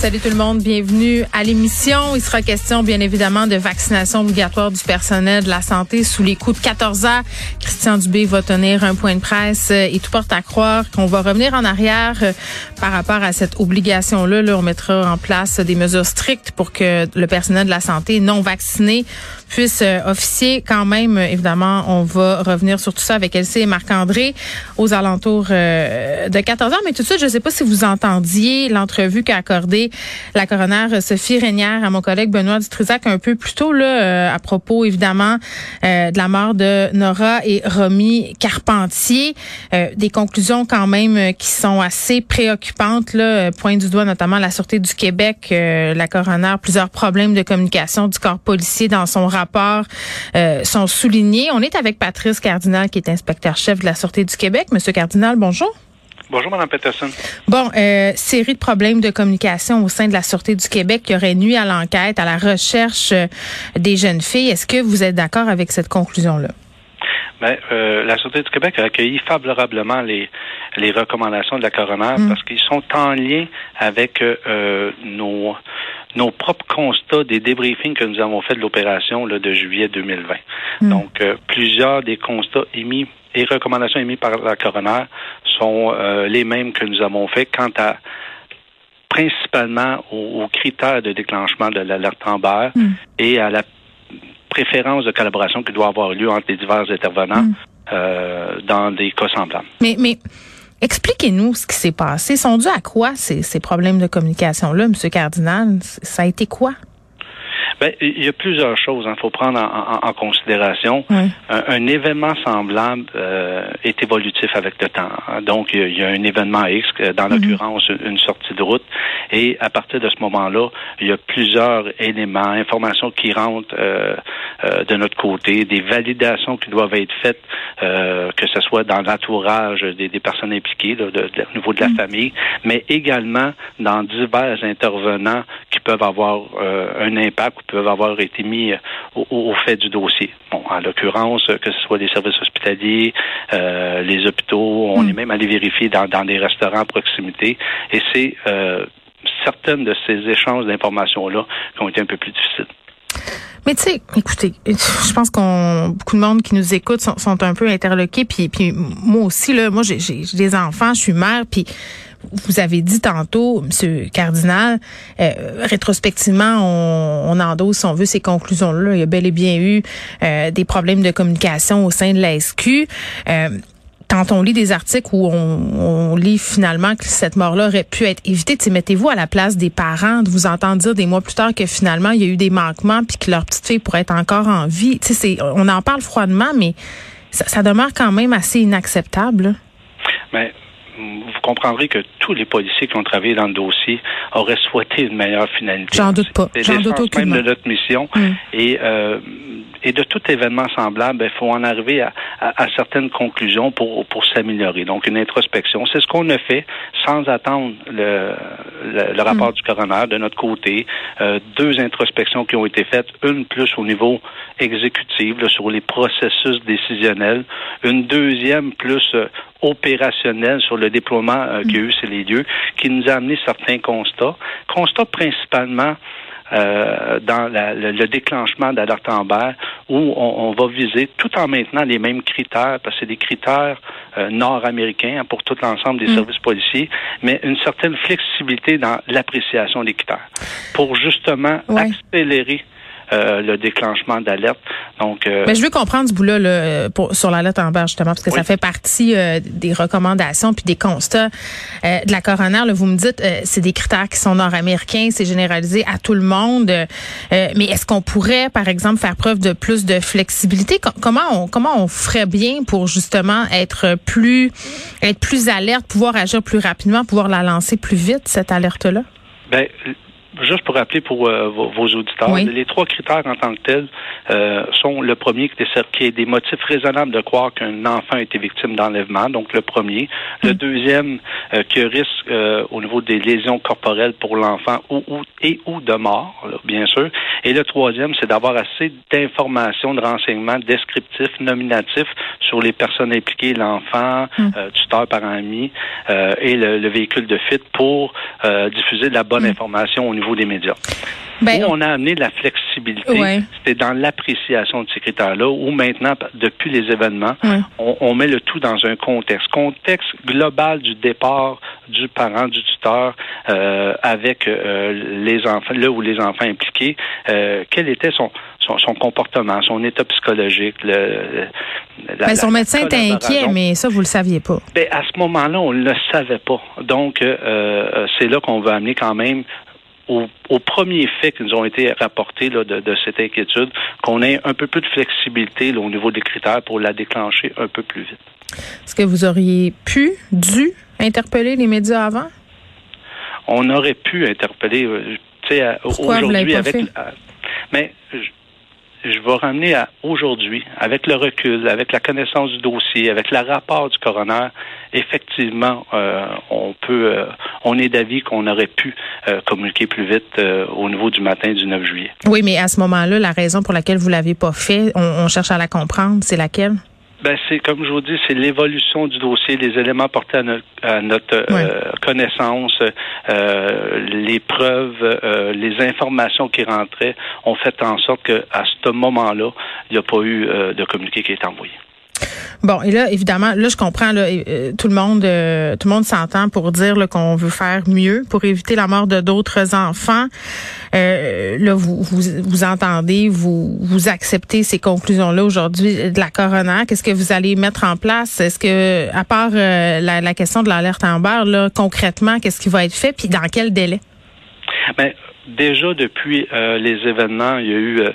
Salut tout le monde, bienvenue à l'émission. Il sera question bien évidemment de vaccination obligatoire du personnel de la santé sous les coups de 14 heures. Christian Dubé va tenir un point de presse euh, et tout porte à croire qu'on va revenir en arrière euh, par rapport à cette obligation-là. Là, on mettra en place des mesures strictes pour que le personnel de la santé non vacciné puisse euh, officier quand même. Évidemment, on va revenir sur tout ça avec Elsie et Marc-André aux alentours de 14 heures. Mais tout de suite, je ne sais pas si vous entendiez l'entrevue qu'a accordée la coroner Sophie Régnière à mon collègue Benoît Dutrisac un peu plus tôt là euh, à propos évidemment euh, de la mort de Nora et Romy Carpentier. Euh, des conclusions quand même qui sont assez préoccupantes là point du doigt notamment la sûreté du Québec la coroner plusieurs problèmes de communication du corps policier dans son rapport sont soulignés. On est avec Patrice Cardinal qui est inspecteur chef de la sûreté du Québec. Monsieur Cardinal bonjour Bonjour, Mme Peterson. Bon, euh, série de problèmes de communication au sein de la Sûreté du Québec qui aurait nuit à l'enquête, à la recherche euh, des jeunes filles. Est-ce que vous êtes d'accord avec cette conclusion-là? Ben, euh, la Sûreté du Québec a accueilli favorablement les, les recommandations de la coroner mm. parce qu'ils sont en lien avec euh, nos nos propres constats des débriefings que nous avons fait de l'opération de juillet 2020. Mm. Donc, euh, plusieurs des constats émis et recommandations émises par la coroner sont euh, les mêmes que nous avons fait quant à principalement aux, critères de déclenchement de l'alerte Amber mm. et à la préférence de collaboration qui doit avoir lieu entre les divers intervenants mm. euh, dans des cas semblables. Mais, mais expliquez-nous ce qui s'est passé. Sont dus à quoi ces, ces problèmes de communication-là, M. Cardinal? Ça a été quoi? Ben, il y a plusieurs choses qu'il hein, faut prendre en, considération. Un, événement semblable euh, est évolutif avec le temps. Donc, il y, a un événement X, dans mhm. l'occurrence une sortie de route, et à partir de ce moment-là, il y a plusieurs éléments, informations qui rentrent euh, euh, de notre côté, des validations qui doivent être faites, que ce soit dans l'entourage des, personnes impliquées, de, au niveau de la mhm. famille, mais également dans divers intervenants qui peuvent avoir un impact peuvent avoir été mis euh, au, fait du dossier. Bon, en l'occurrence, que ce soit des services hospitaliers, euh, les hôpitaux, on hmm. est même allé vérifier dans, des restaurants à proximité. Et c'est euh, certaines de ces échanges d'informations-là qui ont été un peu plus difficiles. Mais tu sais, écoutez, je pense qu'on beaucoup de monde qui nous écoute sont, un peu interloqués. Puis, puis moi aussi là, moi j'ai des enfants, je suis mère, puis vous avez dit tantôt, Monsieur Cardinal, euh, rétrospectivement, on, on, endosse, si on veut, ces conclusions-là. Il y a bel et bien eu euh, des problèmes de communication au sein de la SQ. Euh, quand on lit des articles où on, lit finalement que cette mort-là aurait pu être évitée, mettez-vous à la place des parents, de vous entendre dire des mois plus tard que finalement il y a eu des manquements puis que leur petite fille pourrait être encore en vie. C'est, on en parle froidement, mais ça, demeure quand même assez inacceptable. Vous comprendrez que tous les policiers qui ont travaillé dans le dossier auraient souhaité une meilleure finalité. J'en doute pas. C'est l'essence même de notre mission. Mm. Et, euh, et de tout événement semblable, il faut en arriver à, à, certaines conclusions pour, pour s'améliorer. Donc, une introspection. C'est ce qu'on a fait sans attendre le, le, rapport mm. du coroner de notre côté. Euh, deux introspections qui ont été faites, une plus au niveau exécutif sur les processus décisionnels, une deuxième plus euh, opérationnel sur le déploiement euh, qu'il y a eu sur les lieux, qui nous a amené certains constats. Constats principalement euh, dans le, déclenchement d'alerte Amber, où on, va viser, tout en maintenant les mêmes critères, parce que c'est des critères euh, nord-américains hein, pour tout l'ensemble des mm. services policiers, mais une certaine flexibilité dans l'appréciation des critères, pour justement accélérer euh, le déclenchement d'alerte. Donc, euh, Mais je veux comprendre ce bout-là là, sur la lettre en bas justement, parce que ça fait partie euh, des recommandations puis des constats de la coroner. Là, vous me dites, c'est des critères qui sont nord-américains, c'est généralisé à tout le monde. mais est-ce qu'on pourrait, par exemple, faire preuve de plus de flexibilité? Comment on comment on ferait bien pour justement être plus être plus alerte, pouvoir agir plus rapidement, pouvoir la lancer plus vite cette alerte-là? Ben juste pour rappeler pour euh, vos, auditeurs, les trois critères en tant que tels euh, sont le premier qui est des motifs raisonnables de croire qu'un enfant a été victime d'enlèvement, donc le premier. Le mm. deuxième, euh, que risque au niveau des lésions corporelles pour l'enfant ou, et ou de mort, bien sûr. Et le troisième, c'est d'avoir assez d'informations, de renseignements descriptifs, nominatifs sur les personnes impliquées, l'enfant, mm. tuteur, parent, ami et le, véhicule de fuite pour diffuser de la bonne mm. information au niveau des médias. Ben, où on a amené la flexibilité, c'était dans l'appréciation de ces critères-là, où maintenant, depuis les événements, on, met le tout dans un contexte. Contexte global du départ du parent, du tuteur, euh, avec euh, les enfants, là où les enfants impliqués, euh, quel était son, son, comportement, son état psychologique. Le, ben, son médecin était inquiet, mais ça, vous le saviez pas. Ben, à ce moment-là, on ne le savait pas. Donc, c'est là qu'on veut amener quand même aux, premiers faits qui nous ont été rapportés de, cette inquiétude, qu'on ait un peu plus de flexibilité au niveau des critères pour la déclencher un peu plus vite. Est-ce que vous auriez pu, dû interpeller les médias avant? On aurait pu interpeller, euh, tu sais, aujourd'hui avec. mais je vais ramener à aujourd'hui, avec le recul, avec la connaissance du dossier, avec le rapport du coroner, effectivement, euh, on peut, euh, on est d'avis qu'on aurait pu euh, communiquer plus vite au niveau du matin du 9 juillet. Oui, mais à ce moment-là, la raison pour laquelle vous l'avez pas fait, on cherche à la comprendre, c'est laquelle? Ben c'est comme je vous dis, c'est l'évolution du dossier, les éléments portés à notre, euh, connaissance, euh, les preuves, euh, les informations qui rentraient ont fait en sorte qu'à ce moment-là, il n'y a pas eu de communiqué qui est envoyé. Bon, et là, évidemment, là, je comprends, là, euh, tout le monde, euh, tout le monde s'entend pour dire qu'on veut faire mieux pour éviter la mort de d'autres enfants. Euh, là, vous, vous, vous entendez, vous, vous acceptez ces conclusions-là aujourd'hui de la coroner. Qu'est-ce que vous allez mettre en place? Est-ce que, à part la, la, question de l'alerte en barre, là, concrètement, qu'est-ce qui va être fait, puis dans quel délai? Ben, déjà depuis les événements, il y a eu on,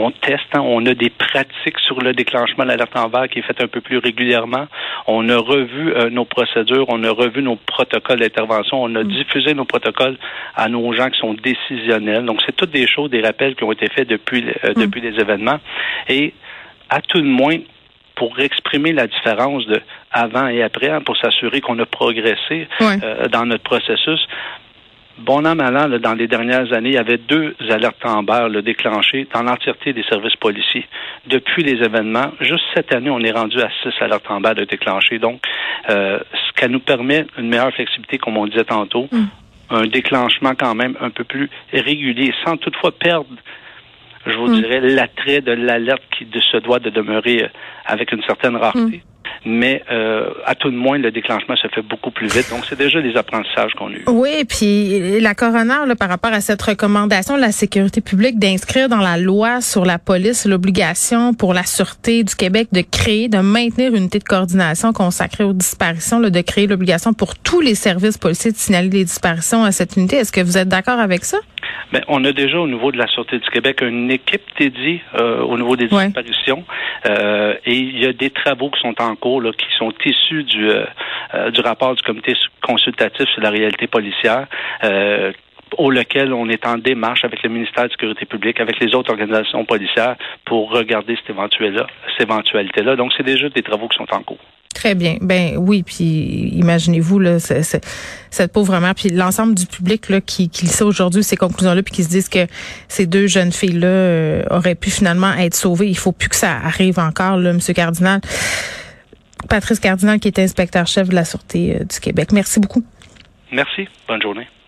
on teste, hein. on a des pratiques sur le déclenchement de l'alerte en vert qui est fait un peu plus régulièrement. On a revu euh, nos procédures, on a revu nos protocoles d'intervention, on a mm. diffusé nos protocoles à nos gens qui sont décisionnels. Donc, c'est toutes des choses, des rappels qui ont été faits depuis, euh, mm. depuis les événements. Et à tout le moins, pour exprimer la différence de avant et après, hein, pour s'assurer qu'on a progressé euh, dans notre processus, bon an, mal an, dans les dernières années, il y avait deux alertes Amber le déclenchées dans l'entièreté des services policiers. Depuis les événements, juste cette année, on est rendu à six alertes Amber de déclenchées. Donc, euh, ce qui nous permet une meilleure flexibilité, comme on disait tantôt, mm. un déclenchement quand même un peu plus régulier, sans toutefois perdre je vous mm. dirais, l'attrait de l'alerte qui se doit de demeurer euh, avec une certaine rareté. Mm mais euh, à tout de moins, le déclenchement se fait beaucoup plus vite. Donc, c'est déjà des apprentissages qu'on a eu. Oui, puis la coroner, là, par rapport à cette recommandation de la sécurité publique d'inscrire dans la loi sur la police l'obligation pour la Sûreté du Québec de créer, de maintenir une unité de coordination consacrée aux disparitions, là, de créer l'obligation pour tous les services policiers de signaler les disparitions à cette unité. Est-ce que vous êtes d'accord avec ça? Bien, on a déjà au niveau de la Sûreté du Québec une équipe dédiée euh, au niveau des disparitions euh, et il y a des travaux qui sont en cours là, qui sont issus du, euh, du rapport du comité consultatif sur la réalité policière au lequel on est en démarche avec le ministère de la Sécurité publique, avec les autres organisations policières pour regarder cette éventualité-là. Cette éventualité-là. Donc, c'est déjà des travaux qui sont en cours. Très bien. Ben oui, puis imaginez-vous là, cette pauvre mère, puis l'ensemble du public là qui, qui sait aujourd'hui ces conclusions-là, puis qui se disent que ces deux jeunes filles-là euh, auraient pu finalement être sauvées. Il faut plus que ça arrive encore, là, Monsieur Cardinal. Patrice Cardinal, qui est inspecteur-chef de la Sûreté euh, du Québec. Merci beaucoup. Merci. Bonne journée.